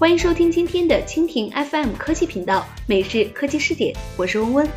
欢迎收听今天的蜻蜓 FM 科技频道每日科技视点，我是温温。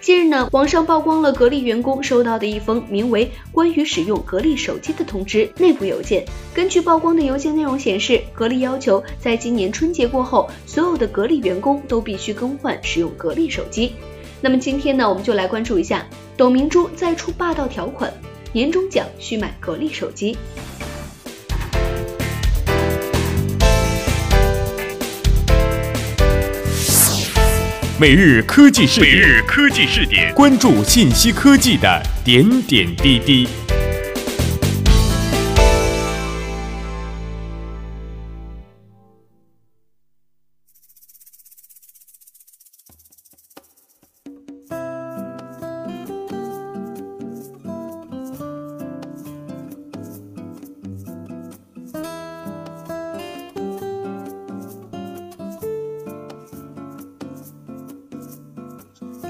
近日呢，网上曝光了格力员工收到的一封名为《关于使用格力手机的通知》内部邮件。根据曝光的邮件内容显示，格力要求在今年春节过后，所有的格力员工都必须更换使用格力手机。那么今天呢，我们就来关注一下，董明珠再出霸道条款，年终奖需买格力手机。每日科技视点，每日科技视点，关注信息科技的点点滴滴。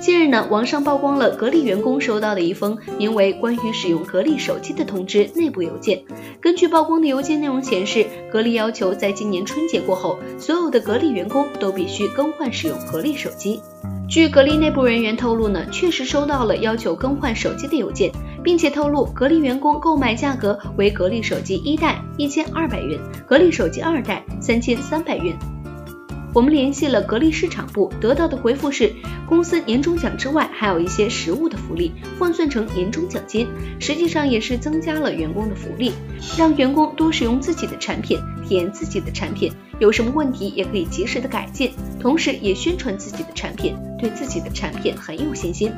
近日呢，网上曝光了格力员工收到的一封名为《关于使用格力手机的通知》内部邮件。根据曝光的邮件内容显示，格力要求在今年春节过后，所有的格力员工都必须更换使用格力手机。据格力内部人员透露呢，确实收到了要求更换手机的邮件，并且透露格力员工购买价格为格力手机一代一千二百元，格力手机二代三千三百元。我们联系了格力市场部，得到的回复是，公司年终奖之外还有一些实物的福利，换算成年终奖金，实际上也是增加了员工的福利，让员工多使用自己的产品，体验自己的产品，有什么问题也可以及时的改进，同时也宣传自己的产品，对自己的产品很有信心。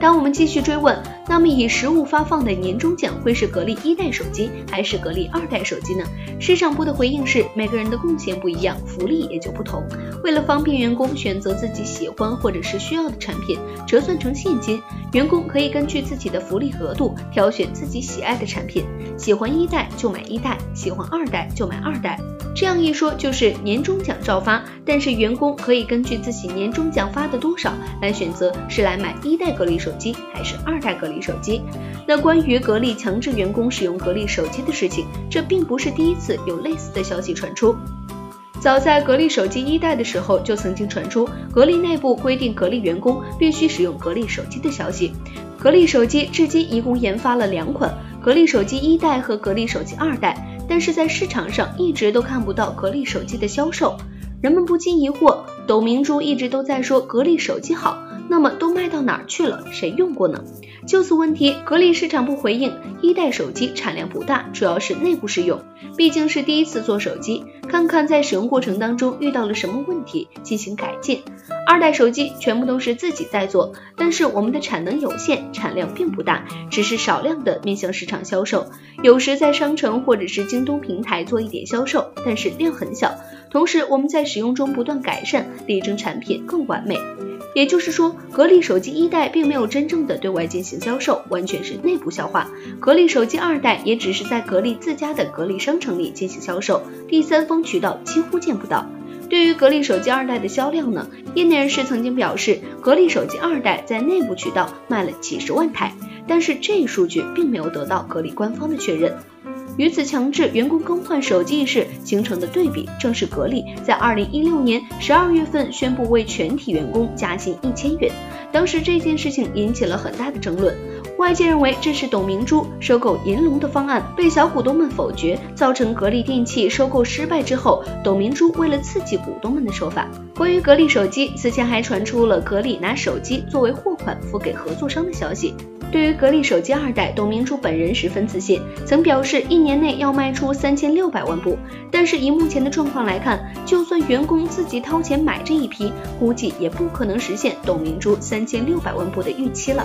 当我们继续追问，那么以实物发放的年终奖会是格力一代手机还是格力二代手机呢？市场部的回应是，每个人的贡献不一样，福利也就不同。为了方便员工选择自己喜欢或者是需要的产品，折算成现金，员工可以根据自己的福利额度挑选自己喜爱的产品，喜欢一代就买一代，喜欢二代就买二代。这样一说就是年终奖照发，但是员工可以根据自己年终奖发的多少来选择是来买一代格力手手机还是二代格力手机。那关于格力强制员工使用格力手机的事情，这并不是第一次有类似的消息传出。早在格力手机一代的时候，就曾经传出格力内部规定格力员工必须使用格力手机的消息。格力手机至今一共研发了两款，格力手机一代和格力手机二代。但是在市场上一直都看不到格力手机的销售，人们不禁疑惑：董明珠一直都在说格力手机好，那么都卖到哪儿去了？谁用过呢？就此问题，格力市场部回应：一代手机产量不大，主要是内部试用，毕竟是第一次做手机，看看在使用过程当中遇到了什么问题，进行改进。二代手机全部都是自己在做，但是我们的产能有限，产量并不大，只是少量的面向市场销售，有时在商城或者是京东平台做一点销售，但是量很小。同时我们在使用中不断改善，力争产品更完美。也就是说，格力手机一代并没有真正的对外进行销售，完全是内部消化。格力手机二代也只是在格力自家的格力商城里进行销售，第三方渠道几乎见不到。对于格力手机二代的销量呢，业内人士曾经表示，格力手机二代在内部渠道卖了几十万台，但是这一数据并没有得到格力官方的确认。与此强制员工更换手机一事形成的对比，正是格力在二零一六年十二月份宣布为全体员工加薪一千元，当时这件事情引起了很大的争论。外界认为这是董明珠收购银龙的方案被小股东们否决，造成格力电器收购失败之后，董明珠为了刺激股东们的说法。关于格力手机，此前还传出了格力拿手机作为货款付给合作商的消息。对于格力手机二代，董明珠本人十分自信，曾表示一年内要卖出三千六百万部。但是以目前的状况来看，就算员工自己掏钱买这一批，估计也不可能实现董明珠三千六百万部的预期了。